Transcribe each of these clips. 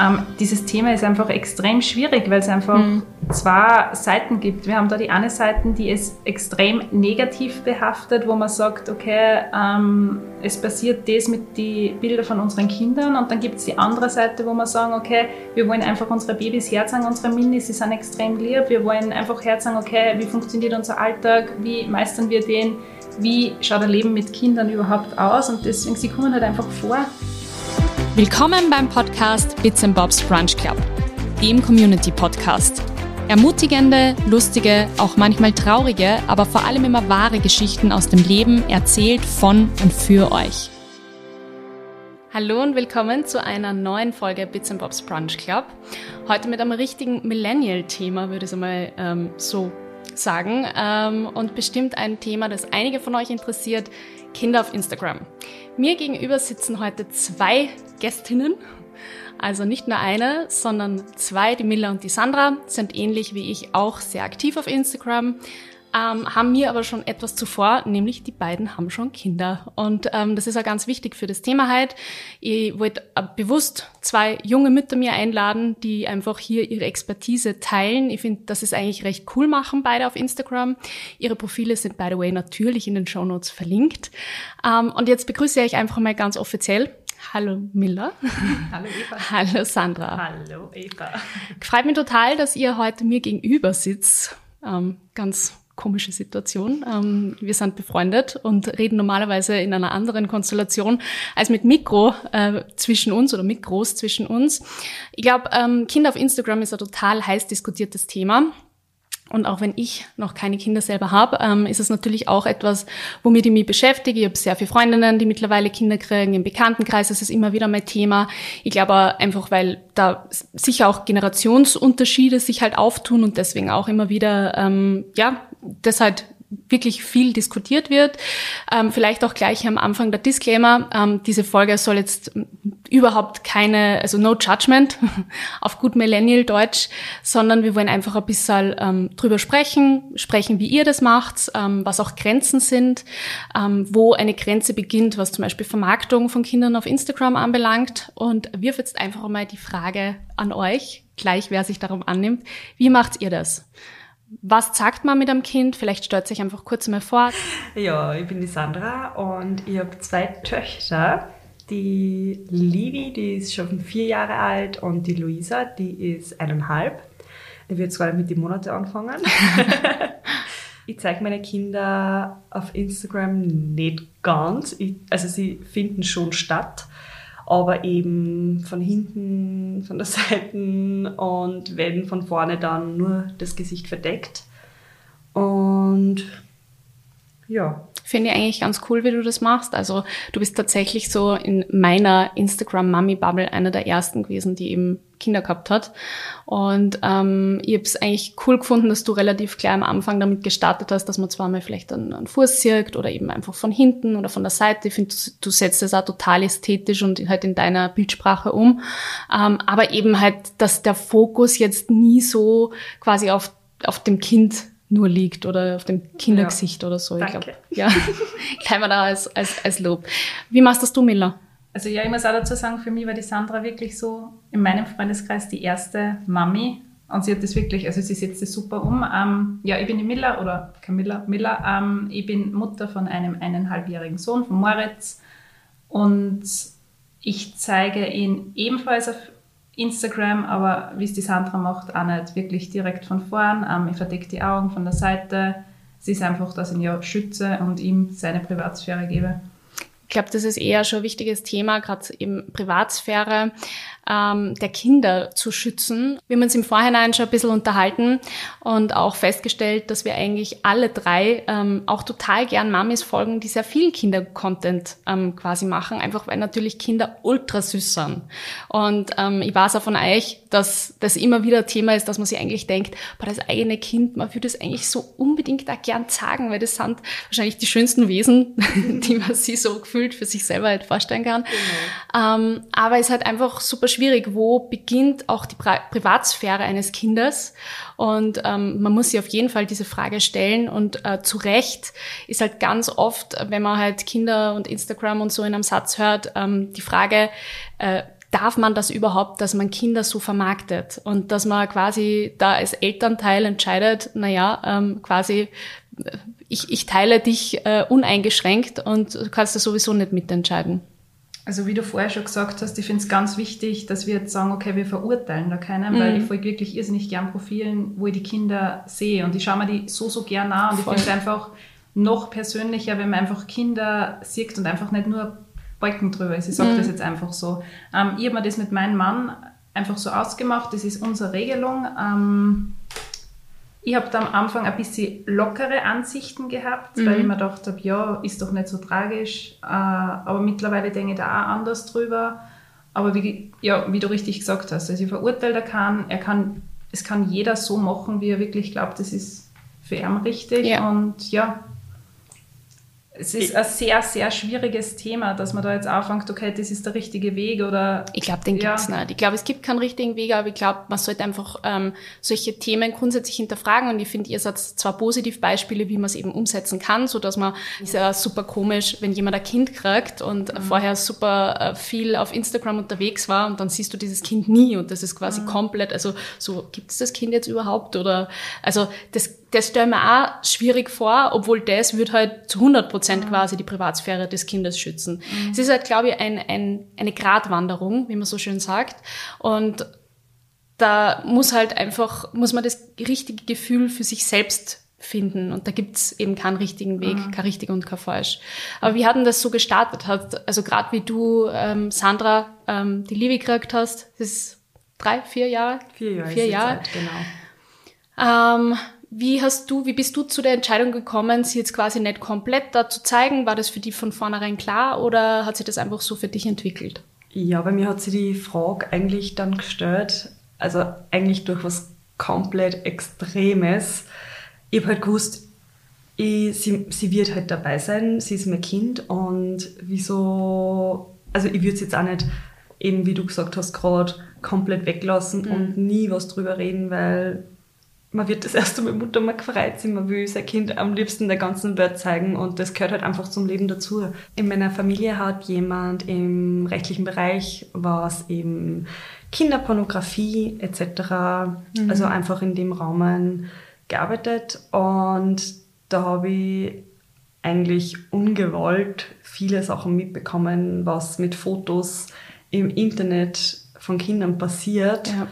ähm, dieses Thema ist einfach extrem schwierig, weil es einfach mhm. zwei Seiten gibt. Wir haben da die eine Seite, die ist extrem negativ behaftet, wo man sagt, okay, ähm, es passiert das mit den Bildern von unseren Kindern und dann gibt es die andere Seite, wo wir sagen, okay, wir wollen einfach unsere Babys herzeigen, unsere Minis, sie sind extrem lieb, wir wollen einfach herzeigen, okay, wie funktioniert unser Alltag, wie meistern wir den, wie schaut ein Leben mit Kindern überhaupt aus und deswegen, sie kommen halt einfach vor. Willkommen beim Podcast Bits Bobs Brunch Club, dem Community Podcast. Ermutigende, lustige, auch manchmal traurige, aber vor allem immer wahre Geschichten aus dem Leben erzählt von und für euch. Hallo und willkommen zu einer neuen Folge Bits Bobs Brunch Club. Heute mit einem richtigen Millennial-Thema, würde ich es einmal ähm, so sagen. Ähm, und bestimmt ein Thema, das einige von euch interessiert, Kinder auf Instagram. Mir gegenüber sitzen heute zwei Gästinnen. Also nicht nur eine, sondern zwei, die Milla und die Sandra, sind ähnlich wie ich auch sehr aktiv auf Instagram ähm, haben mir aber schon etwas zuvor, nämlich die beiden haben schon Kinder. Und ähm, das ist auch ganz wichtig für das Thema heute. Ich wollte äh, bewusst zwei junge Mütter mir einladen, die einfach hier ihre Expertise teilen. Ich finde, das ist eigentlich recht cool machen, beide auf Instagram. Ihre Profile sind, by the way, natürlich in den Show Notes verlinkt. Ähm, und jetzt begrüße ich einfach mal ganz offiziell. Hallo Miller. Hallo Eva. Hallo Sandra. Hallo Eva. Freut mich total, dass ihr heute mir gegenüber sitzt. Ähm, ganz komische Situation. Ähm, wir sind befreundet und reden normalerweise in einer anderen Konstellation als mit Mikro äh, zwischen uns oder Mikros zwischen uns. Ich glaube, ähm, Kinder auf Instagram ist ein total heiß diskutiertes Thema. Und auch wenn ich noch keine Kinder selber habe, ähm, ist es natürlich auch etwas, womit ich mich beschäftige. Ich habe sehr viele Freundinnen, die mittlerweile Kinder kriegen. Im Bekanntenkreis ist es immer wieder mein Thema. Ich glaube einfach, weil da sicher auch Generationsunterschiede sich halt auftun und deswegen auch immer wieder, ähm, ja, das halt wirklich viel diskutiert wird. Ähm, vielleicht auch gleich am Anfang der Disclaimer. Ähm, diese Folge soll jetzt überhaupt keine, also no judgment auf gut Millennial Deutsch, sondern wir wollen einfach ein bisschen ähm, drüber sprechen, sprechen, wie ihr das macht, ähm, was auch Grenzen sind, ähm, wo eine Grenze beginnt, was zum Beispiel Vermarktung von Kindern auf Instagram anbelangt und wirf jetzt einfach mal die Frage an euch, gleich wer sich darum annimmt. Wie macht ihr das? Was sagt man mit einem Kind? Vielleicht stellt sich einfach kurz mal vor. Ja, ich bin die Sandra und ich habe zwei Töchter. Die Livi, die ist schon vier Jahre alt und die Luisa, die ist eineinhalb. Ich werde zwar mit den Monate anfangen. ich zeige meine Kinder auf Instagram nicht ganz. Ich, also sie finden schon statt aber eben von hinten, von der Seite und werden von vorne dann nur das Gesicht verdeckt. Und ja. Finde ich eigentlich ganz cool, wie du das machst. Also du bist tatsächlich so in meiner Instagram-Mummy-Bubble einer der ersten gewesen, die eben Kinder gehabt hat. Und ähm, ich habe es eigentlich cool gefunden, dass du relativ klar am Anfang damit gestartet hast, dass man zwar mal vielleicht einen, einen Fuß zirkt oder eben einfach von hinten oder von der Seite. Ich finde, du, du setzt es auch total ästhetisch und halt in deiner Bildsprache um. Ähm, aber eben halt, dass der Fokus jetzt nie so quasi auf, auf dem Kind nur liegt oder auf dem Kindergesicht ja. oder so. Ich glaube, ja, kann man da als, als, als Lob. Wie machst das du, Miller? Also ja, ich muss auch dazu sagen, für mich war die Sandra wirklich so in meinem Freundeskreis die erste Mami. Und sie hat das wirklich, also sie setzt das super um. Ähm, ja, ich bin die Miller oder Camilla Miller. Ähm, ich bin Mutter von einem eineinhalbjährigen Sohn, von Moritz. Und ich zeige ihn ebenfalls auf Instagram, aber wie es die Sandra macht, auch nicht wirklich direkt von vorn. Ähm, ich verdecke die Augen von der Seite. Sie ist einfach, dass ich ihn ja schütze und ihm seine Privatsphäre gebe. Ich glaube, das ist eher schon ein wichtiges Thema, gerade eben Privatsphäre ähm, der Kinder zu schützen. Wir haben uns im Vorhinein schon ein bisschen unterhalten und auch festgestellt, dass wir eigentlich alle drei ähm, auch total gern Mamis folgen, die sehr viel Kinder-Content ähm, quasi machen, einfach weil natürlich Kinder ultra süß sind. Und ähm, ich weiß auch von euch, dass das immer wieder Thema ist, dass man sich eigentlich denkt, boah, das eigene Kind, man würde es eigentlich so unbedingt auch gern sagen, weil das sind wahrscheinlich die schönsten Wesen, die man sich so gefühlt für sich selber halt vorstellen kann. Genau. Ähm, aber es ist halt einfach super schwierig, wo beginnt auch die Pri Privatsphäre eines Kindes und ähm, man muss sich auf jeden Fall diese Frage stellen und äh, zu Recht ist halt ganz oft, wenn man halt Kinder und Instagram und so in einem Satz hört, ähm, die Frage, äh, darf man das überhaupt, dass man Kinder so vermarktet und dass man quasi da als Elternteil entscheidet, naja, ähm, quasi ich, ich teile dich äh, uneingeschränkt und du kannst das sowieso nicht mitentscheiden. Also wie du vorher schon gesagt hast, ich finde es ganz wichtig, dass wir jetzt sagen, okay, wir verurteilen da keinen, mhm. weil ich folge wirklich irrsinnig gern Profilen, wo ich die Kinder sehe und ich schaue mir die so, so gern an und Voll. ich finde es einfach noch persönlicher, wenn man einfach Kinder sieht und einfach nicht nur Balken drüber ist. Ich sage mhm. das jetzt einfach so. Ähm, ich habe mir das mit meinem Mann einfach so ausgemacht, das ist unsere Regelung. Ähm, ich habe da am Anfang ein bisschen lockere Ansichten gehabt, mhm. weil ich mir gedacht habe, ja, ist doch nicht so tragisch. Äh, aber mittlerweile denke ich da auch anders drüber. Aber wie, ja, wie du richtig gesagt hast, also ich verurteile kann, er kann, es kann jeder so machen, wie er wirklich glaubt, das ist für ihn richtig. Ja. Und ja, es ist ein sehr, sehr schwieriges Thema, dass man da jetzt anfängt, okay, das ist der richtige Weg oder. Ich glaube, den ja. gibt's nicht. Ich glaube, es gibt keinen richtigen Weg, aber ich glaube, man sollte einfach ähm, solche Themen grundsätzlich hinterfragen und ich finde, ihr seid zwar Positivbeispiele, wie man es eben umsetzen kann, so dass man, ist ja super komisch, wenn jemand ein Kind kriegt und mhm. vorher super äh, viel auf Instagram unterwegs war und dann siehst du dieses Kind nie und das ist quasi mhm. komplett, also so, gibt es das Kind jetzt überhaupt oder, also das das stelle ich mir auch schwierig vor, obwohl das wird halt zu 100 Prozent quasi die Privatsphäre des Kindes schützen. Mhm. Es ist halt, glaube ich, ein, ein, eine Gratwanderung, wie man so schön sagt. Und da muss halt einfach, muss man das richtige Gefühl für sich selbst finden. Und da gibt's eben keinen richtigen Weg, mhm. kein richtig und kein falsch. Aber wie hat denn das so gestartet? Hat, also gerade wie du, ähm, Sandra, ähm, die Liebe gekriegt hast, das ist drei, vier Jahre? Vier Jahre. Vier Jahre. Zeit, genau. Ähm, wie hast du, wie bist du zu der Entscheidung gekommen, sie jetzt quasi nicht komplett da zu zeigen? War das für dich von vornherein klar oder hat sich das einfach so für dich entwickelt? Ja, bei mir hat sie die Frage eigentlich dann gestellt, also eigentlich durch was komplett Extremes. Ich habe halt gewusst, ich, sie, sie wird halt dabei sein, sie ist mein Kind und wieso, also ich würde es jetzt auch nicht eben, wie du gesagt hast, gerade komplett weglassen mhm. und nie was drüber reden, weil man wird das erste Mal Mutter mal gefreut sein, man will sein Kind am liebsten der ganzen Welt zeigen und das gehört halt einfach zum Leben dazu. In meiner Familie hat jemand im rechtlichen Bereich, was eben Kinderpornografie etc., mhm. also einfach in dem Rahmen gearbeitet und da habe ich eigentlich ungewollt viele Sachen mitbekommen, was mit Fotos im Internet von Kindern passiert. Ja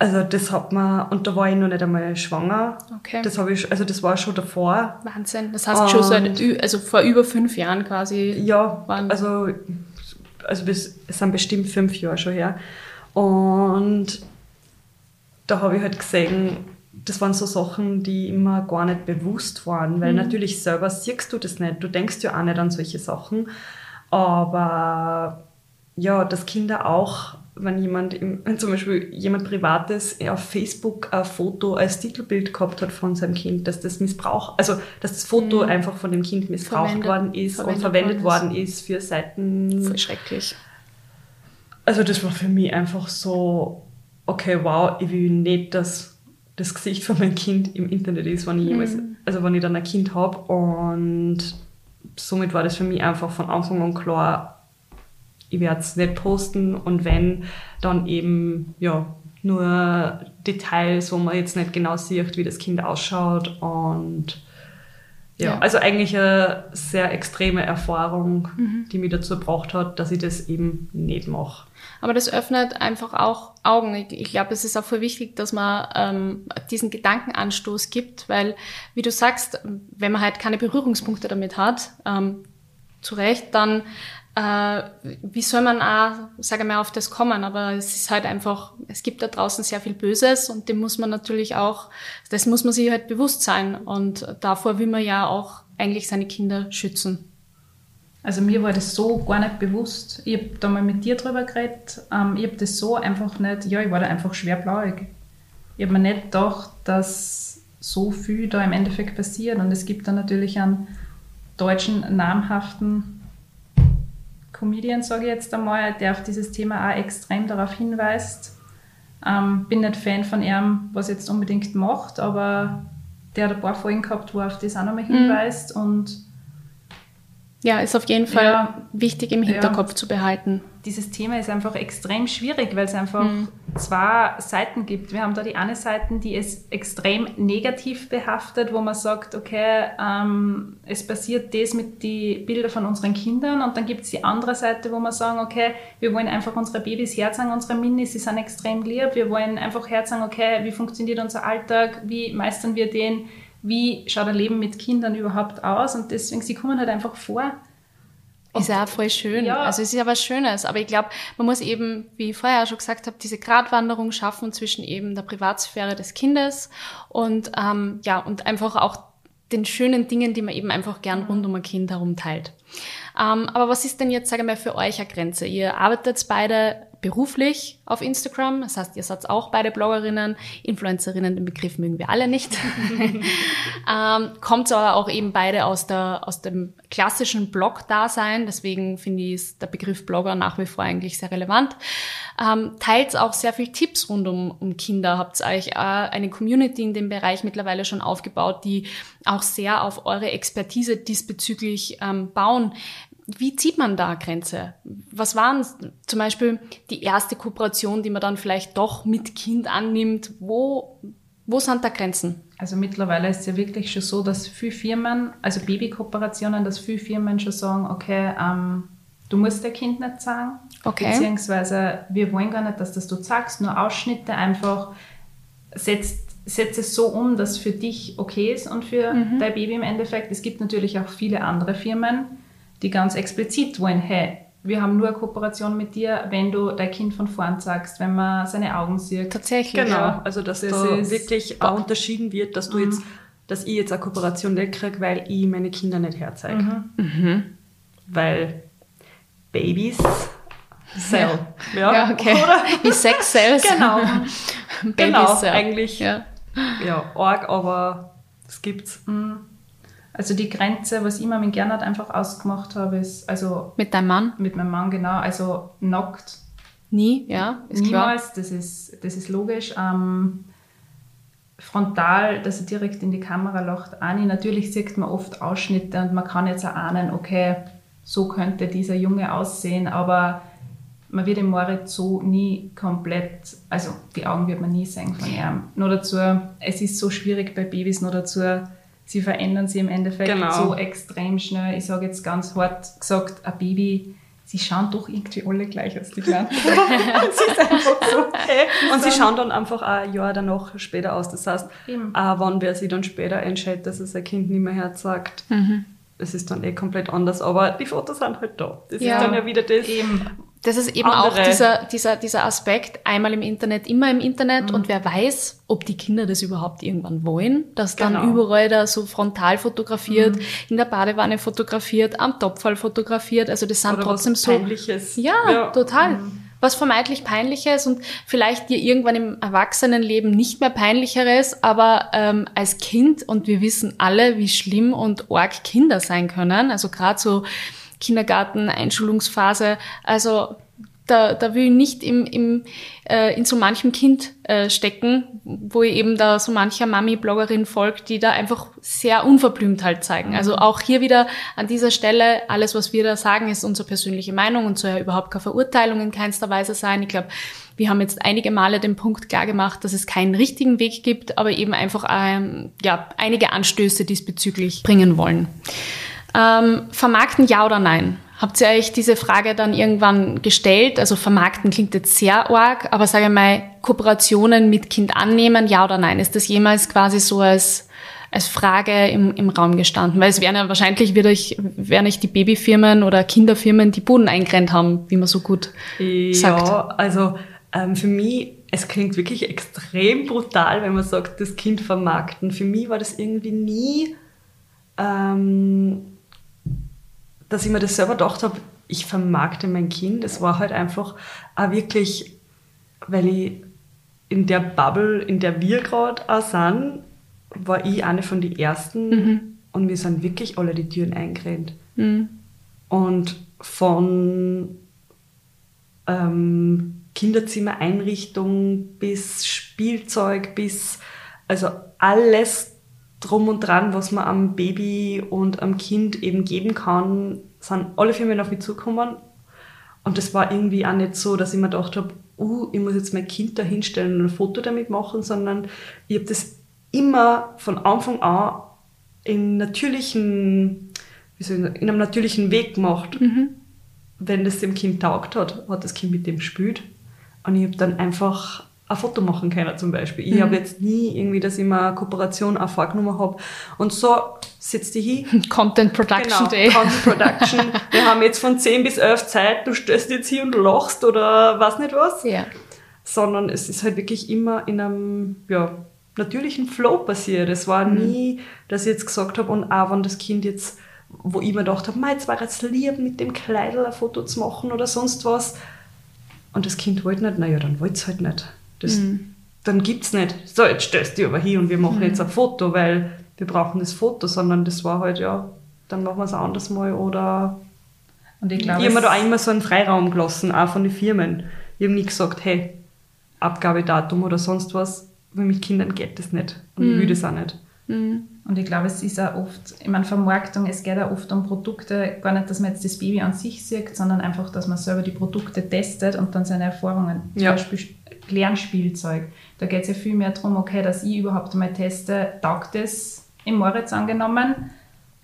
also das hat man, und da war ich noch nicht einmal schwanger. Okay. Das habe ich, also das war schon davor. Wahnsinn. Das heißt schon seit, also vor über fünf Jahren quasi. Ja, waren. also, also bis, es sind bestimmt fünf Jahre schon her. Und da habe ich halt gesehen, das waren so Sachen, die immer gar nicht bewusst waren, weil mhm. natürlich selber siehst du das nicht. Du denkst ja auch nicht an solche Sachen. Aber ja, dass Kinder auch wenn jemand, wenn zum Beispiel jemand Privates auf Facebook ein Foto als Titelbild gehabt hat von seinem Kind, dass das Missbrauch, also dass das Foto mhm. einfach von dem Kind missbraucht verwendet, worden ist verwendet und verwendet worden ist für Seiten. Voll schrecklich. Also das war für mich einfach so, okay, wow, ich will nicht, dass das Gesicht von meinem Kind im Internet ist, wenn ich jemals, mhm. also wenn ich dann ein Kind habe und somit war das für mich einfach von Anfang an klar, ich werde es nicht posten und wenn, dann eben ja, nur Details, wo man jetzt nicht genau sieht, wie das Kind ausschaut und ja, ja. also eigentlich eine sehr extreme Erfahrung, mhm. die mich dazu gebracht hat, dass ich das eben nicht mache. Aber das öffnet einfach auch Augen. Ich, ich glaube, es ist auch voll wichtig, dass man ähm, diesen Gedankenanstoß gibt, weil, wie du sagst, wenn man halt keine Berührungspunkte damit hat, ähm, zu Recht, dann äh, wie soll man auch, sage mal, auf das kommen? Aber es ist halt einfach, es gibt da draußen sehr viel Böses und dem muss man natürlich auch, das muss man sich halt bewusst sein. Und davor will man ja auch eigentlich seine Kinder schützen. Also mir war das so gar nicht bewusst. Ich habe da mal mit dir drüber geredet. Ähm, ich habe das so einfach nicht, ja, ich war da einfach schwer blauig. Ich habe mir nicht gedacht, dass so viel da im Endeffekt passiert. Und es gibt da natürlich einen deutschen namhaften Comedian, sage ich jetzt einmal, der auf dieses Thema auch extrem darauf hinweist. Ähm, bin nicht Fan von ihm, was er jetzt unbedingt macht, aber der hat ein paar Folgen gehabt, wo er auf das auch nochmal mhm. hinweist. Mhm. Und Ja, ist auf jeden Fall ja, wichtig im Hinterkopf ja. zu behalten. Dieses Thema ist einfach extrem schwierig, weil es einfach mhm. zwei Seiten gibt. Wir haben da die eine Seite, die ist extrem negativ behaftet, wo man sagt, okay, ähm, es passiert das mit den Bildern von unseren Kindern und dann gibt es die andere Seite, wo wir sagen, okay, wir wollen einfach unsere Babys herzeigen, unsere Minis, sie sind extrem lieb, wir wollen einfach herzeigen, okay, wie funktioniert unser Alltag, wie meistern wir den, wie schaut ein Leben mit Kindern überhaupt aus und deswegen, sie kommen halt einfach vor. Ist ja auch voll schön. Ja. Also es ist ja was Schönes. Aber ich glaube, man muss eben, wie ich vorher schon gesagt habe, diese Gratwanderung schaffen zwischen eben der Privatsphäre des Kindes und ähm, ja und einfach auch den schönen Dingen, die man eben einfach gern rund um ein Kind herum teilt. Ähm, aber was ist denn jetzt, sage ich mal, für euch eine Grenze? Ihr arbeitet beide beruflich auf Instagram. Das heißt, ihr seid auch beide Bloggerinnen, Influencerinnen, den Begriff mögen wir alle nicht. ähm, kommt aber auch eben beide aus, der, aus dem klassischen Blog-Dasein. Deswegen finde ich ist der Begriff Blogger nach wie vor eigentlich sehr relevant. Ähm, teilt auch sehr viel Tipps rund um, um Kinder. Habt euch äh, eine Community in dem Bereich mittlerweile schon aufgebaut, die auch sehr auf eure Expertise diesbezüglich ähm, bauen wie zieht man da Grenze? Was waren zum Beispiel die erste Kooperation, die man dann vielleicht doch mit Kind annimmt? Wo, wo sind da Grenzen? Also mittlerweile ist es ja wirklich schon so, dass viele Firmen, also Babykooperationen, dass viele Firmen schon sagen, okay, ähm, du musst der Kind nicht sagen. Okay. Beziehungsweise wir wollen gar nicht, dass das du sagst, nur Ausschnitte einfach setzt setze es so um, dass für dich okay ist und für mhm. dein Baby im Endeffekt. Es gibt natürlich auch viele andere Firmen, die ganz explizit wollen, hey, wir haben nur eine Kooperation mit dir, wenn du dein Kind von vorn sagst, wenn man seine Augen sieht. Tatsächlich. Genau, ja. also dass das da wirklich auch unterschieden wird, dass du mhm. jetzt, dass ich jetzt eine Kooperation nicht kriege, weil ich meine Kinder nicht herzeige. Mhm. Mhm. Weil Babys Cell. Ja, ja okay. Oder? Wie Sex Cells. Genau. Babys, genau, ja. eigentlich. Ja. ja, arg, aber es gibt's. Mhm. Also die Grenze, was ich mir mit Gernot einfach ausgemacht habe, ist also mit deinem Mann? Mit meinem Mann genau, also nackt. Nie, ja, ist Niemals, klar. das ist das ist logisch. Ähm, frontal, dass er direkt in die Kamera lacht, Ani. Natürlich sieht man oft Ausschnitte und man kann jetzt ahnen, okay, so könnte dieser Junge aussehen, aber man wird im Moritz so nie komplett, also die Augen wird man nie sehen von ihm. Nur dazu, es ist so schwierig bei Babys, nur dazu, sie verändern sich im Endeffekt genau. so extrem schnell. Ich sage jetzt ganz hart gesagt, ein Baby, sie schauen doch irgendwie alle gleich aus, die Kleinen. und sie ist einfach so, hey. Und sie schauen dann einfach ein Jahr danach später aus. Das heißt, Eben. auch wenn wer sie dann später entscheidet, dass es ein Kind nicht mehr herzagt, mhm. es ist dann eh komplett anders. Aber die Fotos sind halt da. Das ja. ist dann ja wieder das, Eben das ist eben andere. auch dieser, dieser, dieser Aspekt, einmal im Internet, immer im Internet mhm. und wer weiß, ob die Kinder das überhaupt irgendwann wollen, dass dann genau. überall da so frontal fotografiert, mhm. in der Badewanne fotografiert, am Topfall fotografiert, also das sind Oder trotzdem so. Peinliches. Ja, ja. total. Mhm. Was vermeintlich peinliches und vielleicht dir irgendwann im Erwachsenenleben nicht mehr peinlicheres, aber ähm, als Kind und wir wissen alle, wie schlimm und arg Kinder sein können, also gerade so Kindergarten, Einschulungsphase. Also da, da will ich nicht im, im, äh, in so manchem Kind äh, stecken, wo ich eben da so mancher Mami-Bloggerin folgt, die da einfach sehr unverblümt halt zeigen. Also mhm. auch hier wieder an dieser Stelle, alles, was wir da sagen, ist unsere persönliche Meinung und soll ja überhaupt keine Verurteilung in keinster Weise sein. Ich glaube, wir haben jetzt einige Male den Punkt klar gemacht, dass es keinen richtigen Weg gibt, aber eben einfach ähm, ja, einige Anstöße diesbezüglich bringen wollen. Ähm, vermarkten ja oder nein? Habt ihr euch diese Frage dann irgendwann gestellt? Also vermarkten klingt jetzt sehr arg, aber sage ich mal, Kooperationen mit Kind annehmen, ja oder nein? Ist das jemals quasi so als, als Frage im, im Raum gestanden? Weil es wären ja wahrscheinlich wieder ich, wären nicht die Babyfirmen oder Kinderfirmen, die Boden eingerennt haben, wie man so gut ja, sagt. Ja, also ähm, für mich, es klingt wirklich extrem brutal, wenn man sagt, das Kind vermarkten. Für mich war das irgendwie nie ähm, dass ich mir das selber gedacht habe, ich vermarkte mein Kind. Es war halt einfach auch wirklich, weil ich in der Bubble, in der wir gerade auch sind, war ich eine von den ersten mhm. und mir sind wirklich alle die Türen eingerannt. Mhm. Und von ähm, Kinderzimmereinrichtung bis Spielzeug bis also alles drum und dran, was man am Baby und am Kind eben geben kann, sind alle Firmen auf mich zugekommen und das war irgendwie auch nicht so, dass ich mir gedacht habe, uh, ich muss jetzt mein Kind da hinstellen und ein Foto damit machen, sondern ich habe das immer von Anfang an in natürlichen, wie soll ich in einem natürlichen Weg gemacht. Mhm. Wenn das dem Kind taugt hat, hat das Kind mit dem gespielt. Und ich habe dann einfach ein Foto machen können zum Beispiel. Ich mhm. habe jetzt nie irgendwie, dass ich mir eine Kooperation auch vorgenommen habe. Und so sitzt die hin. Content Production genau, Day. Content Production. Wir haben jetzt von 10 bis 11 Zeit, du stößt jetzt hier und lachst oder was nicht was. Ja. Sondern es ist halt wirklich immer in einem, ja, natürlichen Flow passiert. Es war mhm. nie, dass ich jetzt gesagt habe, und auch wenn das Kind jetzt, wo ich mir gedacht habe, jetzt war jetzt lieb, mit dem Kleidel ein Foto zu machen oder sonst was. Und das Kind wollte nicht, naja, dann wollte es halt nicht. Das, mhm. Dann gibt es nicht, so, jetzt stellst du aber hier und wir machen mhm. jetzt ein Foto, weil wir brauchen das Foto, sondern das war halt, ja, dann machen wir es anders mal oder. Und ich glaube, ich habe da auch immer so einen Freiraum gelassen, auch von den Firmen. Ich habe nie gesagt, hey, Abgabedatum oder sonst was, weil mit Kindern geht das nicht und mhm. ich will das auch nicht. Mhm. Und ich glaube, es ist auch oft, ich meine, Vermarktung, es geht auch oft um Produkte, gar nicht, dass man jetzt das Baby an sich sieht, sondern einfach, dass man selber die Produkte testet und dann seine Erfahrungen, ja. zum Beispiel Lernspielzeug. Da geht es ja viel mehr darum, okay, dass ich überhaupt einmal teste, taugt es im Moritz angenommen.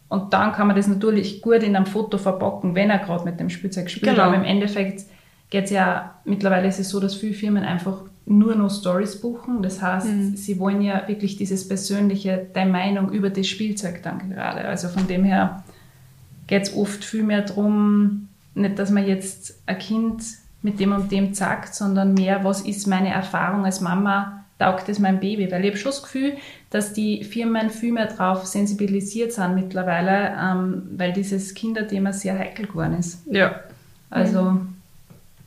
Und dann kann man das natürlich gut in einem Foto verpacken, wenn er gerade mit dem Spielzeug spielt. Genau. Aber im Endeffekt geht es ja, mittlerweile ist es so, dass viele Firmen einfach nur noch Stories buchen. Das heißt, mhm. sie wollen ja wirklich dieses persönliche, deine Meinung über das Spielzeug dann gerade. Also von dem her geht es oft viel mehr darum, nicht, dass man jetzt ein Kind mit dem und dem sagt, sondern mehr, was ist meine Erfahrung als Mama, taugt es mein Baby? Weil ich habe schon das Gefühl, dass die Firmen viel mehr darauf sensibilisiert sind mittlerweile, ähm, weil dieses Kinderthema sehr heikel geworden ist. Ja. Also.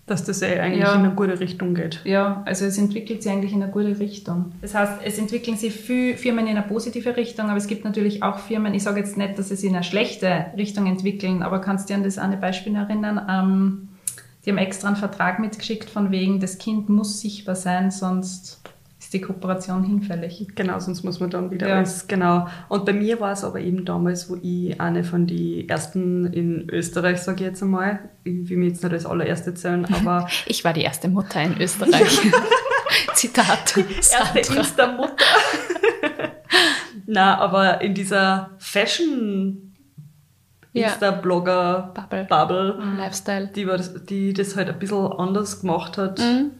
Dass das eh eigentlich ja, in eine gute Richtung geht. Ja, also es entwickelt sich eigentlich in eine gute Richtung. Das heißt, es entwickeln sich viele Firmen in eine positive Richtung, aber es gibt natürlich auch Firmen, ich sage jetzt nicht, dass sie sich in eine schlechte Richtung entwickeln, aber kannst du dir an das eine Beispiel erinnern? Ähm, die haben extra einen Vertrag mitgeschickt von wegen, das Kind muss sichtbar sein, sonst ist die Kooperation hinfällig. Genau, sonst muss man dann wieder ja. alles, genau. Und bei mir war es aber eben damals, wo ich eine von den ersten in Österreich, sage ich jetzt einmal, ich will mich jetzt nicht als allererste zählen, aber... ich war die erste Mutter in Österreich. Zitat. Erste Insta-Mutter. Na, aber in dieser Fashion- Insta-Blogger Bubble, Bubble mhm. Lifestyle, die, das, die das halt ein bisschen anders gemacht hat. Mhm.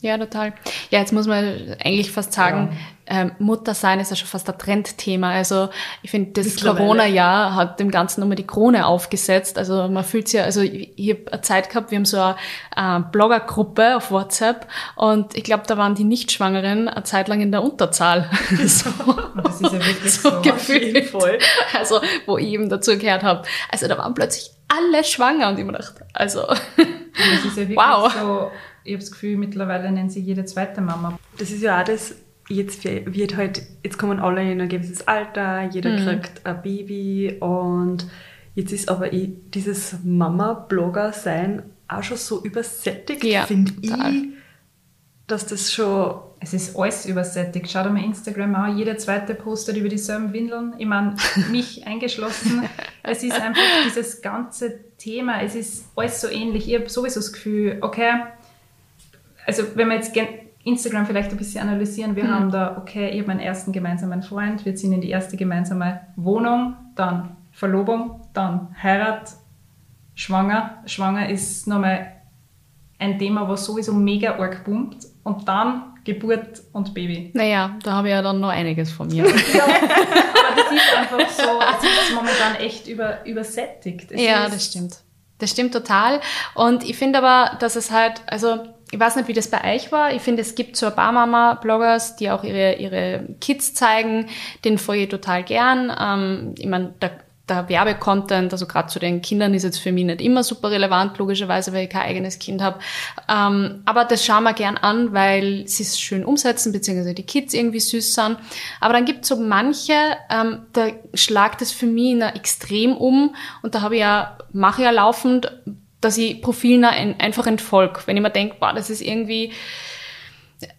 Ja, total. Ja, jetzt muss man eigentlich fast sagen, ja ähm, Muttersein ist ja schon fast ein Trendthema. Also ich finde, das Corona-Jahr hat dem Ganzen nochmal die Krone aufgesetzt. Also man fühlt sich ja, also ich, ich habe eine Zeit gehabt, wir haben so eine äh, Bloggergruppe auf WhatsApp und ich glaube, da waren die Nichtschwangeren eine Zeit lang in der Unterzahl. so, das ist ja wirklich so, so gefühlt. Voll. Also wo ich eben dazu gehört habe. Also da waren plötzlich alle schwanger und ich mir dachte, also das ist ja wirklich wow. so, ich habe das Gefühl, mittlerweile nennt sie jede zweite Mama. Das ist ja auch das, jetzt wird halt, jetzt kommen alle in ein gewisses Alter, jeder mhm. kriegt ein Baby und jetzt ist aber dieses Mama-Blogger-Sein auch schon so übersättigt, ja, finde ich, dass das schon... Es ist alles übersättigt. Schau dir mal Instagram an, jeder zweite postet über dieselben Windeln. Ich meine, mich eingeschlossen. Es ist einfach dieses ganze Thema, es ist alles so ähnlich. Ich habe sowieso das Gefühl, okay, also wenn man jetzt Instagram vielleicht ein bisschen analysieren. Wir mhm. haben da, okay, ich habe meinen ersten gemeinsamen Freund, wir ziehen in die erste gemeinsame Wohnung, dann Verlobung, dann Heirat, Schwanger. Schwanger ist nochmal ein Thema, was sowieso mega arg pumpt. Und dann Geburt und Baby. Naja, da habe ich ja dann noch einiges von mir. ja, aber das ist einfach so, es ist momentan echt über, übersättigt. Es ja, das stimmt. Das stimmt total. Und ich finde aber, dass es halt, also ich weiß nicht, wie das bei euch war. Ich finde, es gibt so ein paar Mama-Bloggers, die auch ihre, ihre Kids zeigen. Den folge ich total gern. Ähm, ich meine, der, der Werbecontent, also gerade zu den Kindern, ist jetzt für mich nicht immer super relevant, logischerweise, weil ich kein eigenes Kind habe. Ähm, aber das schauen wir gern an, weil sie es schön umsetzen, beziehungsweise die Kids irgendwie süß sind. Aber dann gibt es so manche, ähm, da schlagt es für mich in extrem um. Und da habe ich ja, mache ich ja laufend dass ich Profilen einfach entfolge. Wenn ich mir denke, boah, das ist irgendwie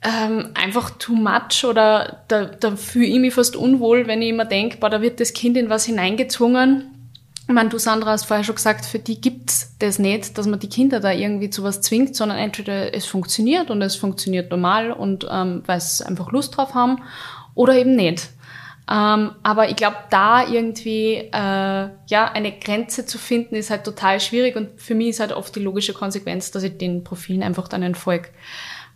ähm, einfach too much oder da, da fühle ich mich fast unwohl, wenn ich immer denke, boah, da wird das Kind in was hineingezwungen. Ich meine, du, Sandra, hast vorher schon gesagt, für die gibt's das nicht, dass man die Kinder da irgendwie zu was zwingt, sondern entweder es funktioniert und es funktioniert normal und ähm, weil sie einfach Lust drauf haben oder eben nicht. Ähm, aber ich glaube, da irgendwie äh, ja eine Grenze zu finden, ist halt total schwierig und für mich ist halt oft die logische Konsequenz, dass ich den Profilen einfach dann entfolge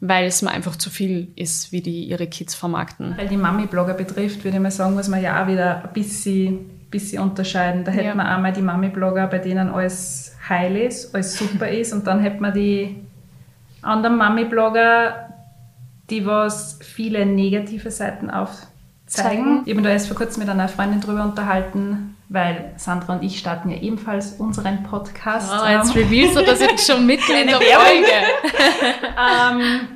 weil es mir einfach zu viel ist, wie die ihre Kids vermarkten. Weil die Mami-Blogger betrifft, würde ich mal sagen, muss man ja auch wieder ein bisschen bisschen unterscheiden. Da hätte ja. man einmal die Mami-Blogger, bei denen alles heil ist, alles super ist und dann hätte man die anderen Mami-Blogger, die was viele negative Seiten aufzeigen. Ich habe mich da erst vor kurzem mit einer Freundin drüber unterhalten, weil Sandra und ich starten ja ebenfalls unseren Podcast. Oh, jetzt revealst du das jetzt schon mitten in der Folge. ähm,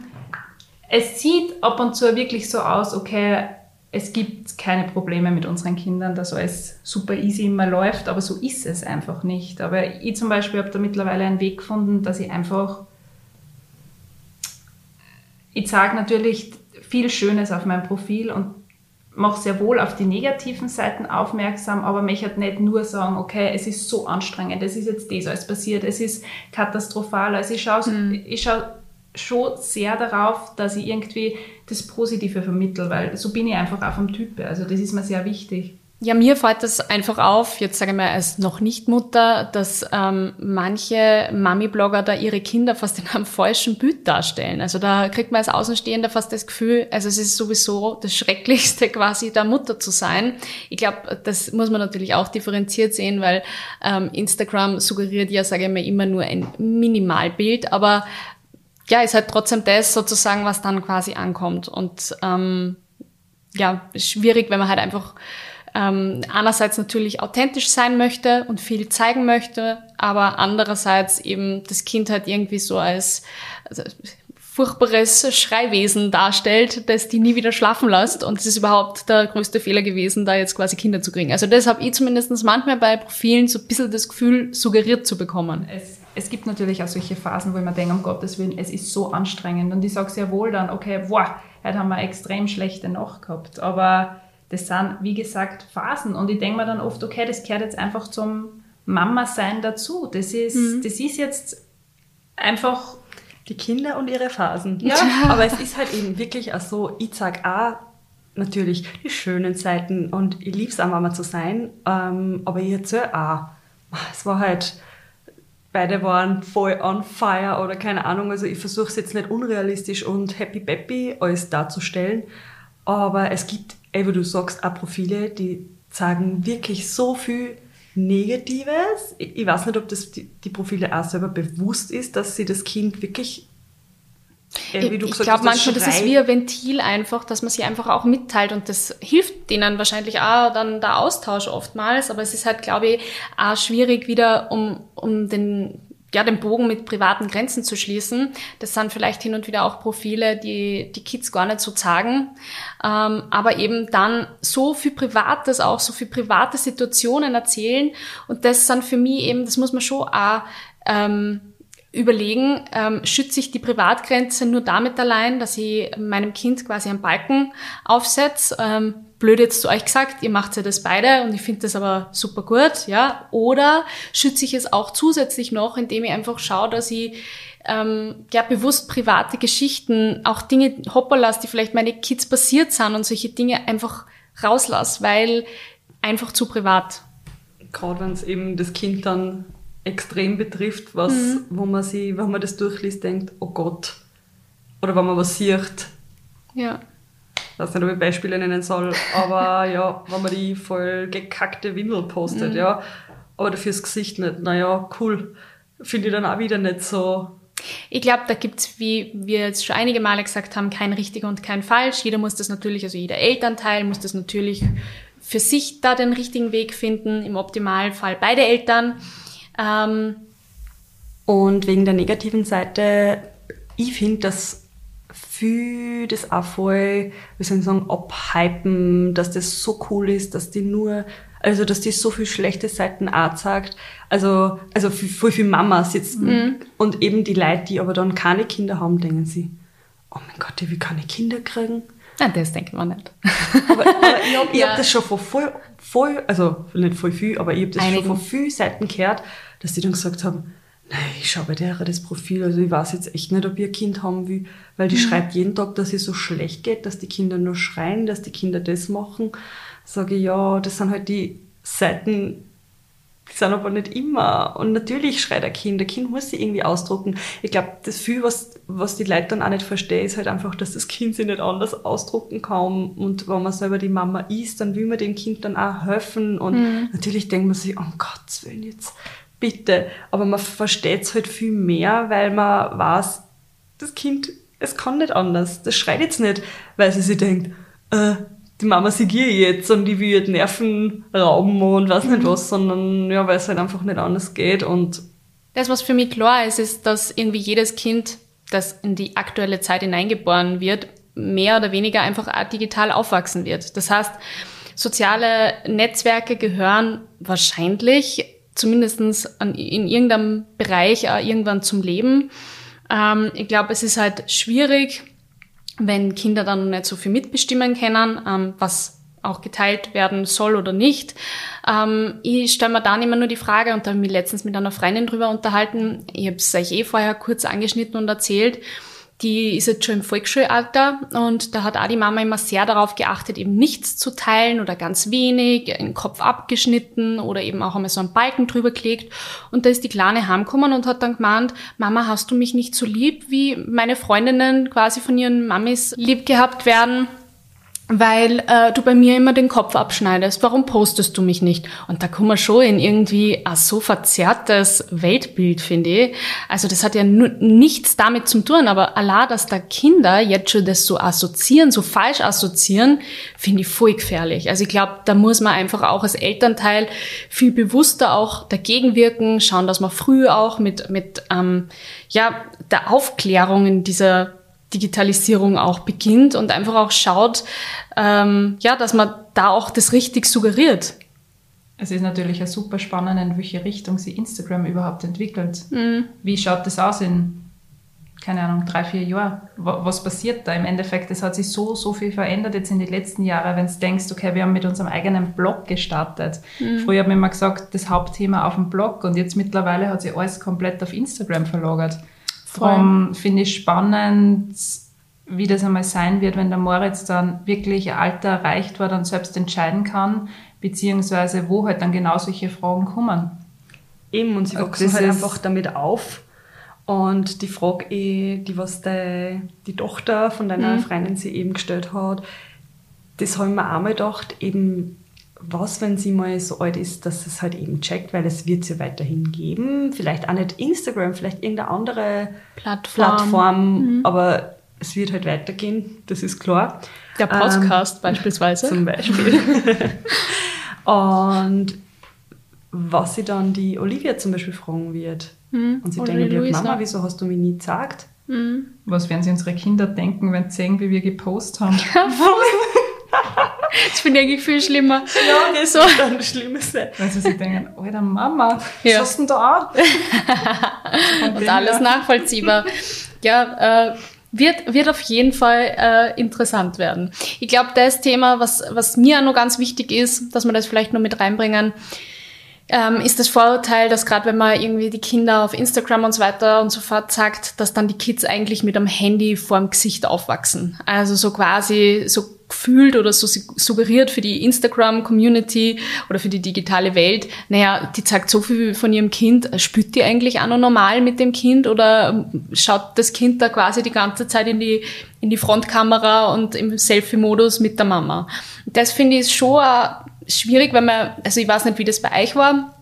es sieht ab und zu wirklich so aus, okay, es gibt keine Probleme mit unseren Kindern, dass alles super easy immer läuft, aber so ist es einfach nicht. Aber ich zum Beispiel habe da mittlerweile einen Weg gefunden, dass ich einfach, ich sage natürlich viel Schönes auf meinem Profil und mache sehr wohl auf die negativen Seiten aufmerksam, aber möchte halt nicht nur sagen, okay, es ist so anstrengend, es ist jetzt das alles passiert, es ist katastrophal. Also ich schaue, mhm. ich schaue schon sehr darauf, dass ich irgendwie das Positive vermittle, weil so bin ich einfach auch vom Typ. Also das ist mir sehr wichtig. Ja, mir fällt das einfach auf, jetzt sage ich mal als noch nicht Mutter, dass ähm, manche Mami-Blogger da ihre Kinder fast in einem falschen Bild darstellen. Also da kriegt man als Außenstehender fast das Gefühl, also es ist sowieso das Schrecklichste quasi, da Mutter zu sein. Ich glaube, das muss man natürlich auch differenziert sehen, weil ähm, Instagram suggeriert ja, sage ich mal, immer nur ein Minimalbild, aber ja, ist halt trotzdem das sozusagen, was dann quasi ankommt. Und ähm, ja, schwierig, wenn man halt einfach ähm, einerseits natürlich authentisch sein möchte und viel zeigen möchte, aber andererseits eben das Kind halt irgendwie so als also, furchtbares Schreiwesen darstellt, das die nie wieder schlafen lässt. Und es ist überhaupt der größte Fehler gewesen, da jetzt quasi Kinder zu kriegen. Also das habe ich zumindest manchmal bei Profilen so ein bisschen das Gefühl, suggeriert zu bekommen. Es, es gibt natürlich auch solche Phasen, wo ich mir denke, um Gottes Willen, es ist so anstrengend. Und ich sage sehr wohl dann, okay, boah, heute haben wir extrem schlechte Nacht gehabt. Aber das sind, wie gesagt, Phasen. Und ich denke mir dann oft, okay, das gehört jetzt einfach zum Mama-Sein dazu. Das ist, mhm. das ist jetzt einfach die Kinder und ihre Phasen. Ja. Aber es ist halt eben wirklich auch so, ich sag auch natürlich die schönen Seiten und ich liebe es auch Mama zu sein, ähm, aber ich erzähle auch, es war halt, beide waren voll on fire oder keine Ahnung, also ich versuche es jetzt nicht unrealistisch und happy peppy alles darzustellen, aber es gibt, ey, wie du sagst, auch Profile, die sagen wirklich so viel Negatives. Ich weiß nicht, ob das die, die Profile auch selber bewusst ist, dass sie das Kind wirklich äh, ich, ich glaube manchmal, das ist wie ein Ventil einfach, dass man sie einfach auch mitteilt und das hilft denen wahrscheinlich auch dann der Austausch oftmals, aber es ist halt, glaube ich, auch schwierig wieder, um, um den ja, den Bogen mit privaten Grenzen zu schließen. Das sind vielleicht hin und wieder auch Profile, die die Kids gar nicht so zeigen, ähm, aber eben dann so viel Privates, auch so viel private Situationen erzählen. Und das sind für mich eben, das muss man schon auch ähm, überlegen, ähm, schütze ich die Privatgrenze nur damit allein, dass ich meinem Kind quasi einen Balken aufsetze. Ähm, blöd jetzt zu euch gesagt, ihr macht ja das beide und ich finde das aber super gut, ja. Oder schütze ich es auch zusätzlich noch, indem ich einfach schaue, dass ich ähm, ja bewusst private Geschichten, auch Dinge hopperlasse, die vielleicht meine Kids passiert sind und solche Dinge einfach rauslasse, weil einfach zu privat. Gerade wenn es eben das Kind dann extrem betrifft, was, mhm. wo man sie, wenn man das durchliest, denkt, oh Gott. Oder wenn man was sieht. Ja. Ich weiß nicht, ob ich Beispiele nennen soll, aber ja, wenn man die voll gekackte Windel postet, mhm. ja. Aber dafür das Gesicht nicht. Naja, cool. Finde ich dann auch wieder nicht so. Ich glaube, da gibt's, wie wir jetzt schon einige Male gesagt haben, kein richtig und kein falsch. Jeder muss das natürlich, also jeder Elternteil muss das natürlich für sich da den richtigen Weg finden. Im Optimalfall beide Eltern. Ähm, und wegen der negativen Seite, ich finde, dass viel das auch voll, wie soll ich sagen, abhypen, dass das so cool ist, dass die nur, also dass die so viel schlechte Seiten auch sagt. Also, also voll viel Mamas jetzt. Mhm. Und eben die Leute, die aber dann keine Kinder haben, denken sie, oh mein Gott, ich will keine Kinder kriegen. Nein, das denkt man nicht. Aber, aber ich habe ja. hab das schon von voll, voll, also nicht voll viel, aber ich habe das Einigen. schon von vielen Seiten gehört, dass die dann gesagt haben, nein, ich schaue bei der das Profil, also ich weiß jetzt echt nicht, ob ein Kind haben will, weil die mhm. schreibt jeden Tag, dass es so schlecht geht, dass die Kinder nur schreien, dass die Kinder das machen. Sage ich, ja, das sind halt die Seiten, die sind aber nicht immer. Und natürlich schreit ein Kind. Ein Kind muss sich irgendwie ausdrucken. Ich glaube, das viel, was, was die Leute dann auch nicht verstehen, ist halt einfach, dass das Kind sich nicht anders ausdrucken kann. Und wenn man selber die Mama ist, dann will man dem Kind dann auch helfen. Und mhm. natürlich denkt man sich, um Gottes Willen, jetzt bitte. Aber man versteht es halt viel mehr, weil man weiß, das Kind, es kann nicht anders. Das schreit jetzt nicht, weil sie sich denkt, äh, die Mama sigiert jetzt und die will jetzt Nerven rauben und weiß nicht was, sondern ja, weil es halt einfach nicht anders geht und das, was für mich klar ist, ist, dass irgendwie jedes Kind, das in die aktuelle Zeit hineingeboren wird, mehr oder weniger einfach digital aufwachsen wird. Das heißt, soziale Netzwerke gehören wahrscheinlich zumindestens in irgendeinem Bereich irgendwann zum Leben. Ähm, ich glaube, es ist halt schwierig, wenn Kinder dann nicht so viel mitbestimmen können, ähm, was auch geteilt werden soll oder nicht. Ähm, ich stelle mir dann immer nur die Frage, und da habe ich mich letztens mit einer Freundin drüber unterhalten, ich habe es euch eh vorher kurz angeschnitten und erzählt, die ist jetzt schon im Volksschulalter und da hat auch die Mama immer sehr darauf geachtet, eben nichts zu teilen oder ganz wenig, den Kopf abgeschnitten oder eben auch einmal so einen Balken drüber gelegt. Und da ist die Kleine heimgekommen und hat dann gemeint, Mama, hast du mich nicht so lieb, wie meine Freundinnen quasi von ihren Mamis lieb gehabt werden? Weil äh, du bei mir immer den Kopf abschneidest. Warum postest du mich nicht? Und da kommen wir schon in irgendwie ein so verzerrtes Weltbild, finde ich. Also das hat ja nichts damit zu tun, aber Allah, dass da Kinder jetzt schon das so assoziieren, so falsch assoziieren, finde ich voll gefährlich. Also ich glaube, da muss man einfach auch als Elternteil viel bewusster auch dagegen wirken, schauen, dass man früh auch mit, mit ähm, ja, der Aufklärung in dieser Digitalisierung auch beginnt und einfach auch schaut, ähm, ja, dass man da auch das richtig suggeriert. Es ist natürlich auch super spannend, in welche Richtung sich Instagram überhaupt entwickelt. Mhm. Wie schaut das aus in, keine Ahnung, drei, vier Jahren? Was passiert da? Im Endeffekt, es hat sich so, so viel verändert jetzt in den letzten Jahren, wenn du denkst, okay, wir haben mit unserem eigenen Blog gestartet. Mhm. Früher haben wir immer gesagt, das Hauptthema auf dem Blog und jetzt mittlerweile hat sich alles komplett auf Instagram verlagert. Darum finde ich spannend, wie das einmal sein wird, wenn der Moritz dann wirklich ein Alter erreicht, wo er dann selbst entscheiden kann, beziehungsweise wo halt dann genau solche Fragen kommen. Eben, und sie also wachsen halt einfach damit auf. Und die Frage, eh, die was die, die Tochter von deiner mhm. Freundin sie eben gestellt hat, das habe ich mir auch mal gedacht, eben was, wenn sie mal so alt ist, dass es halt eben checkt, weil es wird sie weiterhin geben. Vielleicht auch nicht Instagram, vielleicht irgendeine andere Plattform, Plattform mhm. aber es wird halt weitergehen, das ist klar. Der Podcast ähm, beispielsweise. Zum Beispiel. Und was sie dann die Olivia zum Beispiel fragen wird. Mhm. Und sie Oder denken wird, Mama, wieso hast du mir nie gesagt? Mhm. Was werden sie unsere Kinder denken, wenn sie sehen, wie wir gepostet haben? Das finde ich eigentlich viel schlimmer. Ja, das so. ist dann das Schlimmste. Weil sie sich denken, alter Mama, was ja. hast du denn da Und alles nachvollziehbar. Ja, äh, wird, wird auf jeden Fall äh, interessant werden. Ich glaube, das Thema, was, was mir auch noch ganz wichtig ist, dass wir das vielleicht noch mit reinbringen, ähm, ist das Vorurteil, dass gerade wenn man irgendwie die Kinder auf Instagram und so weiter und so fort sagt, dass dann die Kids eigentlich mit einem Handy vorm Gesicht aufwachsen. Also so quasi so gefühlt oder so suggeriert für die Instagram-Community oder für die digitale Welt, naja, die zeigt so viel von ihrem Kind, spürt die eigentlich auch noch normal mit dem Kind oder schaut das Kind da quasi die ganze Zeit in die, in die Frontkamera und im Selfie-Modus mit der Mama? Das finde ich schon schwierig, weil man, also ich weiß nicht, wie das bei euch war,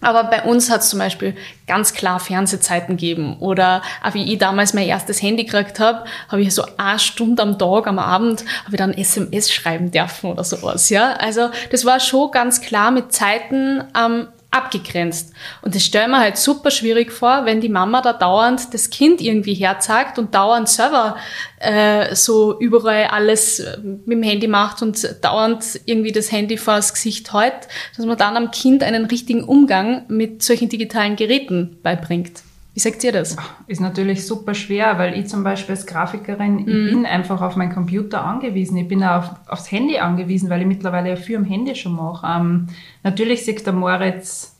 aber bei uns hat es zum Beispiel ganz klar Fernsehzeiten gegeben. Oder auch wie ich damals mein erstes Handy gekriegt habe, habe ich so eine Stunde am Tag, am Abend, habe ich dann SMS schreiben dürfen oder sowas. Ja, Also das war schon ganz klar mit Zeiten ähm, abgegrenzt. Und das stelle mir halt super schwierig vor, wenn die Mama da dauernd das Kind irgendwie herzagt und dauernd selber äh, so überall alles äh, mit dem Handy macht und dauernd irgendwie das Handy vor das Gesicht hält, dass man dann am Kind einen richtigen Umgang mit solchen digitalen Geräten beibringt. Wie sagt ihr das? Ist natürlich super schwer, weil ich zum Beispiel als Grafikerin, mhm. ich bin einfach auf meinen Computer angewiesen. Ich bin auch auf, aufs Handy angewiesen, weil ich mittlerweile ja viel am Handy schon mache. Ähm, natürlich sieht der Moritz,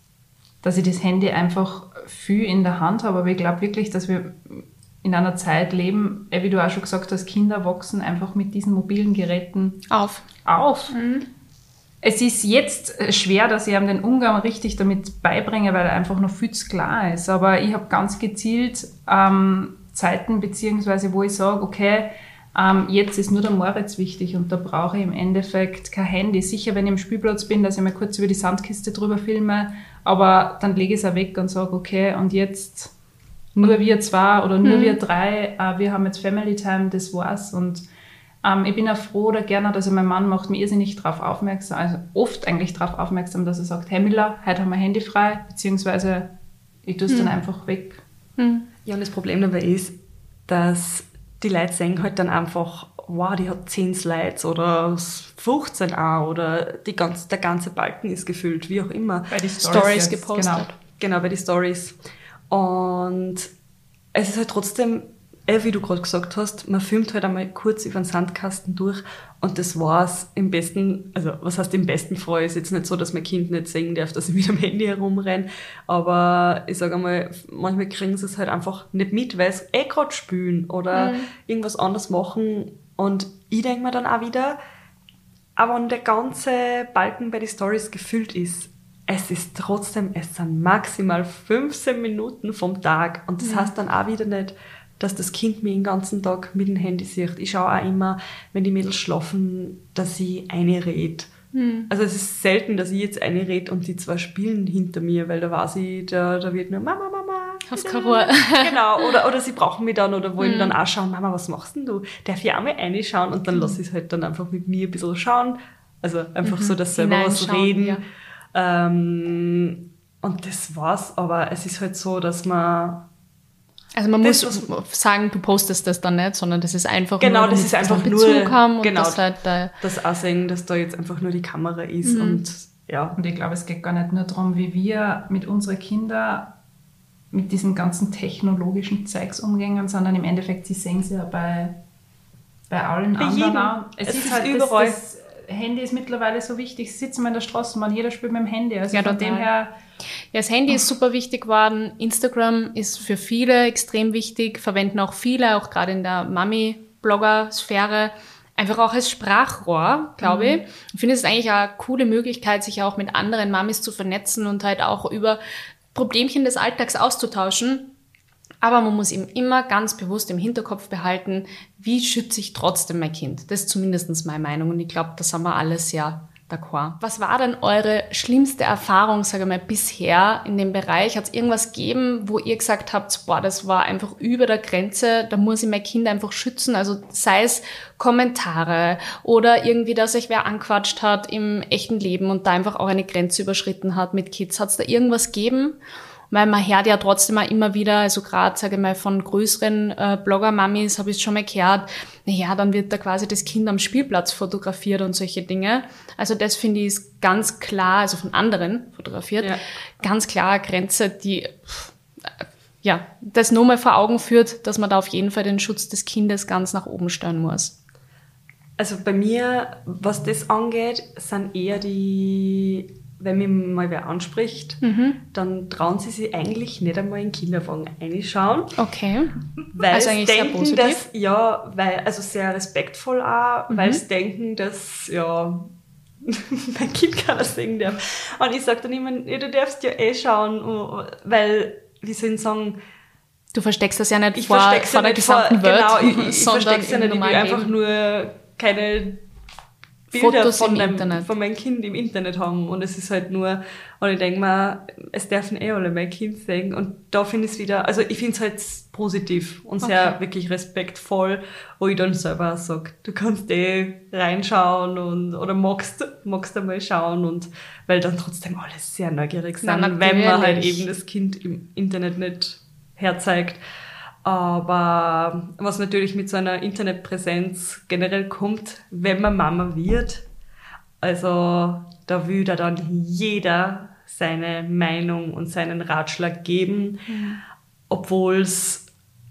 dass ich das Handy einfach viel in der Hand habe, aber ich glaube wirklich, dass wir in einer Zeit leben, eh, wie du auch schon gesagt hast, Kinder wachsen einfach mit diesen mobilen Geräten auf. Auf. Mhm. Es ist jetzt äh, schwer, dass ich ihm den Umgang richtig damit beibringe, weil er einfach noch viel zu klar ist. Aber ich habe ganz gezielt ähm, Zeiten, beziehungsweise wo ich sage, okay, ähm, jetzt ist nur der Moritz wichtig und da brauche ich im Endeffekt kein Handy. Sicher, wenn ich im Spielplatz bin, dass ich mal kurz über die Sandkiste drüber filme, aber dann lege ich es auch weg und sage, okay, und jetzt nur wir zwei oder nur mhm. wir drei, äh, wir haben jetzt Family Time, das war's. Und ähm, ich bin auch froh oder gerne, dass mein Mann macht mir irrsinnig darauf aufmerksam, also oft eigentlich darauf aufmerksam, dass er sagt, hey Miller, heute haben wir Handy frei, beziehungsweise ich tue es mhm. dann einfach weg. Mhm. Ja, und das Problem dabei ist, dass die Leute sehen halt dann einfach, wow, die hat 10 Slides oder 15 auch oder die ganze, der ganze Balken ist gefüllt, wie auch immer. Bei die Stories, Stories gepostet. Genau, genau, bei die Stories. Und es ist halt trotzdem, eh, wie du gerade gesagt hast, man filmt halt einmal kurz über den Sandkasten durch und das war's im besten, also was heißt im besten Fall, ist jetzt nicht so, dass mein Kind nicht sehen darf, dass ich mit dem Handy herumrenne, aber ich sage einmal, manchmal kriegen sie es halt einfach nicht mit, weil sie eh gerade spülen oder mhm. irgendwas anderes machen und ich denke mir dann auch wieder, aber wenn der ganze Balken bei den Stories gefüllt ist, es ist trotzdem, es sind maximal 15 Minuten vom Tag und das mhm. heißt dann auch wieder nicht, dass das Kind mich den ganzen Tag mit dem Handy sieht. Ich schaue auch immer, wenn die Mädels schlafen, dass sie eine redet. Mhm. Also es ist selten, dass ich jetzt eine rede und die zwei spielen hinter mir, weil da weiß ich, da, da wird nur Mama, Mama. Hast keine Ruhe. genau, oder, oder sie brauchen mich dann oder wollen mhm. dann auch schauen, Mama, was machst denn du? Darf ich auch mal eine schauen und dann mhm. lasse ich es halt dann einfach mit mir ein bisschen schauen. Also einfach mhm. so, dass selber was reden. Ja. Ähm, und das war's, aber es ist halt so, dass man also man das, muss sagen, du postest das dann nicht, sondern das ist einfach genau, nur, das ist einfach nur haben genau, das, halt da das Aussehen, dass da jetzt einfach nur die Kamera ist mhm. und ja. Und ich glaube, es geht gar nicht nur darum, wie wir mit unseren Kindern mit diesem ganzen technologischen Zeugs umgehen, sondern im Endeffekt, sie sehen sie ja bei, bei allen bei anderen. Es, es ist, ist, halt überall. Das, das Handy ist mittlerweile so wichtig. Sie sitzen mal in der Straßenbahn, jeder spielt mit dem Handy. Also ja, von dem her. Ja, das Handy ist super wichtig geworden. Instagram ist für viele extrem wichtig, verwenden auch viele, auch gerade in der Mami-Blogger-Sphäre einfach auch als Sprachrohr, glaube mhm. ich. Ich finde es eigentlich eine coole Möglichkeit, sich auch mit anderen Mamis zu vernetzen und halt auch über Problemchen des Alltags auszutauschen. Aber man muss ihm immer ganz bewusst im Hinterkopf behalten, wie schütze ich trotzdem mein Kind? Das ist zumindest meine Meinung und ich glaube, das haben wir alle sehr d'accord. Was war denn eure schlimmste Erfahrung, sage ich mal, bisher in dem Bereich? Hat es irgendwas gegeben, wo ihr gesagt habt, boah, das war einfach über der Grenze, da muss ich mein Kind einfach schützen? Also sei es Kommentare oder irgendwie, dass euch wer anquatscht hat im echten Leben und da einfach auch eine Grenze überschritten hat mit Kids. Hat es da irgendwas gegeben? Weil man hört ja trotzdem auch immer wieder, also gerade, sage ich mal, von größeren äh, Blogger-Mamis habe ich schon mal gehört, naja, dann wird da quasi das Kind am Spielplatz fotografiert und solche Dinge. Also das finde ich ist ganz klar, also von anderen fotografiert, ja. ganz klar eine Grenze, die ja, das nur mal vor Augen führt, dass man da auf jeden Fall den Schutz des Kindes ganz nach oben stellen muss. Also bei mir, was das angeht, sind eher die wenn mich mal wer anspricht, mhm. dann trauen sie sich eigentlich nicht einmal in den Kinderwagen reinschauen. Okay. Weil also sie denken, dass, ja, weil, also sehr respektvoll auch, mhm. weil sie denken, dass, ja, mein Kind kann das singen darf. Und ich sage dann immer, ja, du darfst ja eh schauen, weil, wie soll ich sagen, Du versteckst das ja nicht ich vor, vor der gesamten vor, Welt, genau, ich, ich sondern ja nicht, ich will einfach nur keine Bilder Fotos von, dem, von meinem Kind im Internet haben und es ist halt nur, und ich denke mir, es dürfen eh alle mein Kind sehen und da finde ich es wieder, also ich finde es halt positiv und sehr okay. wirklich respektvoll, wo ich dann selber sage, du kannst eh reinschauen und, oder magst, magst einmal schauen und, weil dann trotzdem alles sehr neugierig sind, Nein, wenn man halt eben das Kind im Internet nicht herzeigt. Aber was natürlich mit so einer Internetpräsenz generell kommt, wenn man Mama wird, also da will da dann jeder seine Meinung und seinen Ratschlag geben. Obwohl es,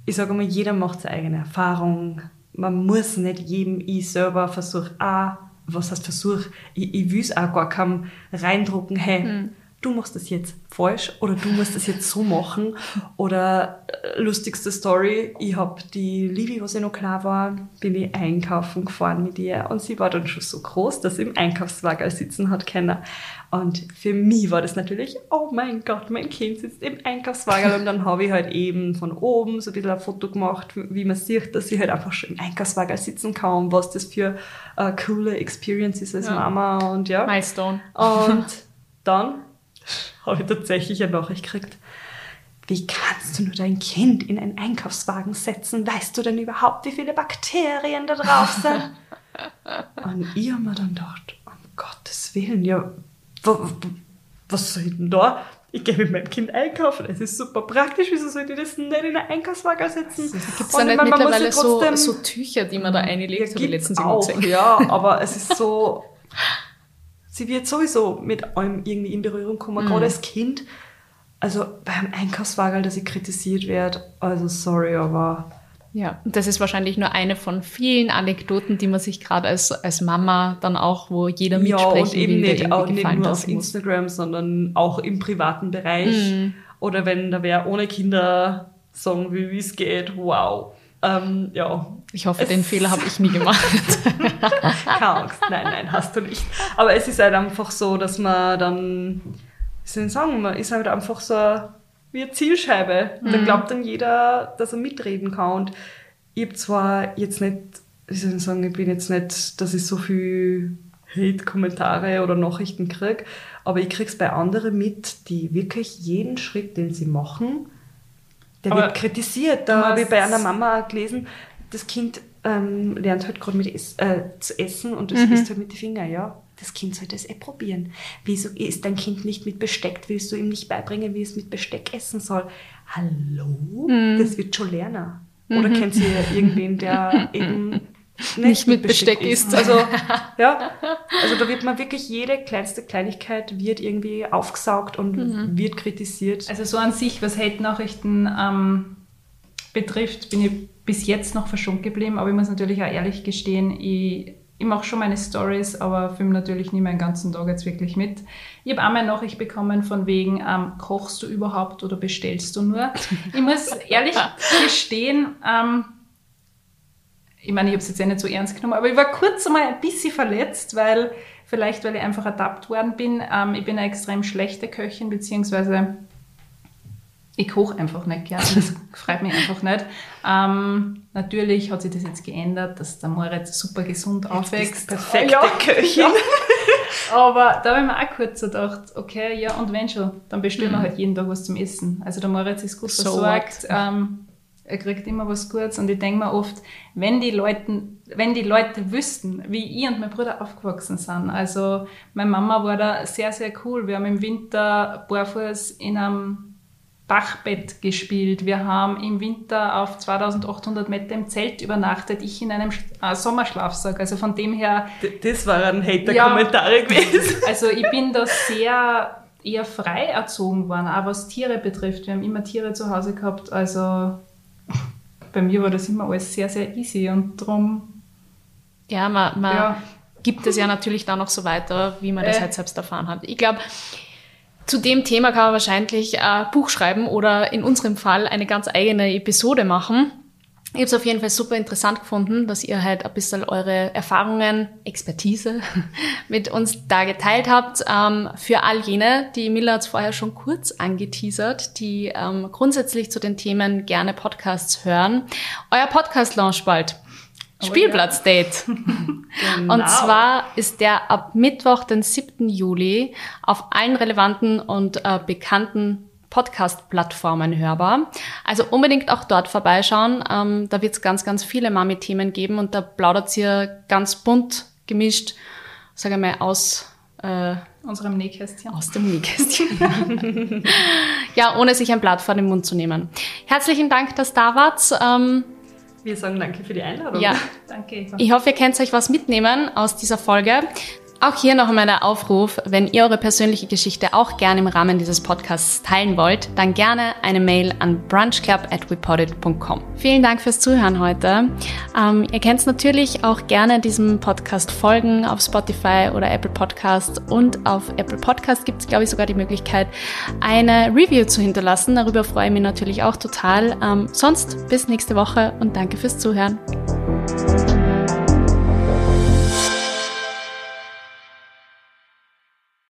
ich sage mal, jeder macht seine eigene Erfahrung. Man muss nicht jedem, ich selber versuche, ah, was heißt Versuch, ich, ich will es auch gar keinem reindrucken, hey, hm du machst das jetzt falsch oder du musst das jetzt so machen. Oder äh, lustigste Story, ich habe die Livi, was ich noch klar war, bin ich einkaufen gefahren mit ihr und sie war dann schon so groß, dass sie im Einkaufswagen sitzen hat können. Und für mich war das natürlich, oh mein Gott, mein Kind sitzt im Einkaufswagen und dann habe ich halt eben von oben so ein bisschen ein Foto gemacht, wie man sieht, dass sie halt einfach schon im Einkaufswagen sitzen kann, was das für eine coole Experience ist als ja. Mama und ja. Milestone. Und dann habe ich tatsächlich eine Nachricht gekriegt. Wie kannst du nur dein Kind in einen Einkaufswagen setzen? Weißt du denn überhaupt, wie viele Bakterien da drauf sind? Und ich habe mir dann gedacht, um Gottes Willen, ja, was soll ich denn da? Ich gehe mit meinem Kind einkaufen, es ist super praktisch, wieso soll ich das nicht in einen Einkaufswagen setzen? Gibt es da nicht meine, mittlerweile so, so Tücher, die man da einlegt, ja, habe ich letztens auch, Ja, aber es ist so, sie wird sowieso mit allem irgendwie in Berührung kommen, mhm. gerade als Kind. Also beim Einkaufswagen, dass ich kritisiert werde, also sorry, aber... Ja, das ist wahrscheinlich nur eine von vielen Anekdoten, die man sich gerade als, als Mama dann auch, wo jeder mitsprechen ja, und eben will, nicht, auch nicht nur auf Instagram, sondern auch im privaten Bereich. Mhm. Oder wenn da wer ohne Kinder sagen will, wie es geht, wow. Ähm, ja. Ich hoffe, es den Fehler habe ich nie gemacht. Keine Angst, nein, nein, hast du nicht. Aber es ist halt einfach so, dass man dann, wie soll ich sagen, man ist halt einfach so wie eine Zielscheibe. Mhm. Da glaubt dann jeder, dass er mitreden kann. Und ich habe zwar jetzt nicht, wie soll ich sagen, ich bin jetzt nicht, dass ich so viel Hate-Kommentare oder Nachrichten kriege, aber ich kriege es bei anderen mit, die wirklich jeden Schritt, den sie machen, der Aber wird kritisiert. Da habe ich bei einer Mama gelesen, das Kind ähm, lernt halt gerade mit es, äh, zu essen und das mhm. isst halt mit den Fingern, ja. Das Kind soll das eh probieren. Wieso ist dein Kind nicht mit Besteck? Willst du ihm nicht beibringen, wie es mit Besteck essen soll? Hallo? Mhm. Das wird schon lernen. Oder mhm. kennt ihr irgendwen, der eben nicht, nicht mit Besteck, Besteck isst. Also, ja, also da wird man wirklich jede kleinste Kleinigkeit wird irgendwie aufgesaugt und mhm. wird kritisiert. Also so an sich, was Hate-Nachrichten ähm, betrifft, bin ich bis jetzt noch verschont geblieben, aber ich muss natürlich auch ehrlich gestehen, ich, ich mache schon meine Stories, aber filme natürlich nie meinen ganzen Tag jetzt wirklich mit. Ich habe einmal Nachricht bekommen von wegen, ähm, kochst du überhaupt oder bestellst du nur? Ich muss ehrlich gestehen, ähm, ich meine, ich habe es jetzt eh nicht so ernst genommen, aber ich war kurz einmal ein bisschen verletzt, weil vielleicht, weil ich einfach ertappt worden bin. Ähm, ich bin eine extrem schlechte Köchin, beziehungsweise ich koche einfach nicht gern. Das freut mich einfach nicht. Ähm, natürlich hat sich das jetzt geändert, dass der Moritz super gesund aufwächst. Perfekte ja, Köchin. Ja. Aber da habe ich mir auch kurz gedacht, okay, ja, und wenn schon, dann bestellen wir mhm. halt jeden Tag was zum Essen. Also der Moritz ist gut so versorgt. Ähm, er kriegt immer was Gutes und ich denke mir oft, wenn die, Leuten, wenn die Leute wüssten, wie ich und mein Bruder aufgewachsen sind. Also meine Mama war da sehr, sehr cool. Wir haben im Winter barfuß in einem Bachbett gespielt. Wir haben im Winter auf 2800 Meter im Zelt übernachtet, ich in einem äh, Sommerschlafsack. Also von dem her... Das war ein Hater-Kommentar ja, gewesen. Also ich bin da sehr eher frei erzogen worden, auch was Tiere betrifft. Wir haben immer Tiere zu Hause gehabt, also bei mir war das immer alles sehr, sehr easy und darum. Ja, man, man ja. gibt es ja natürlich dann noch so weiter, wie man das äh. halt selbst erfahren hat. Ich glaube, zu dem Thema kann man wahrscheinlich ein Buch schreiben oder in unserem Fall eine ganz eigene Episode machen. Ich habe es auf jeden Fall super interessant gefunden, dass ihr halt ein bisschen eure Erfahrungen, Expertise mit uns da geteilt habt. Ähm, für all jene, die Miller hat es vorher schon kurz angeteasert, die ähm, grundsätzlich zu den Themen gerne Podcasts hören. Euer Podcast launch bald. Spielplatzdate. genau. Und zwar ist der ab Mittwoch, den 7. Juli, auf allen relevanten und äh, bekannten Podcast-Plattformen hörbar. Also unbedingt auch dort vorbeischauen. Ähm, da wird es ganz, ganz viele Mami-Themen geben und da plaudert ihr ganz bunt gemischt, sage ich mal, aus äh, unserem Nähkästchen. Aus dem Nähkästchen. ja, ohne sich ein Blatt vor den Mund zu nehmen. Herzlichen Dank, dass da wart. Ähm, wir sagen danke für die Einladung. Ja, danke. Ich hoffe, ihr könnt euch was mitnehmen aus dieser Folge. Auch hier noch einmal der Aufruf, wenn ihr eure persönliche Geschichte auch gerne im Rahmen dieses Podcasts teilen wollt, dann gerne eine Mail an brunchclub@reported.com. Vielen Dank fürs Zuhören heute. Ähm, ihr könnt natürlich auch gerne diesem Podcast folgen auf Spotify oder Apple Podcast und auf Apple Podcast gibt es, glaube ich, sogar die Möglichkeit, eine Review zu hinterlassen. Darüber freue ich mich natürlich auch total. Ähm, sonst bis nächste Woche und danke fürs Zuhören.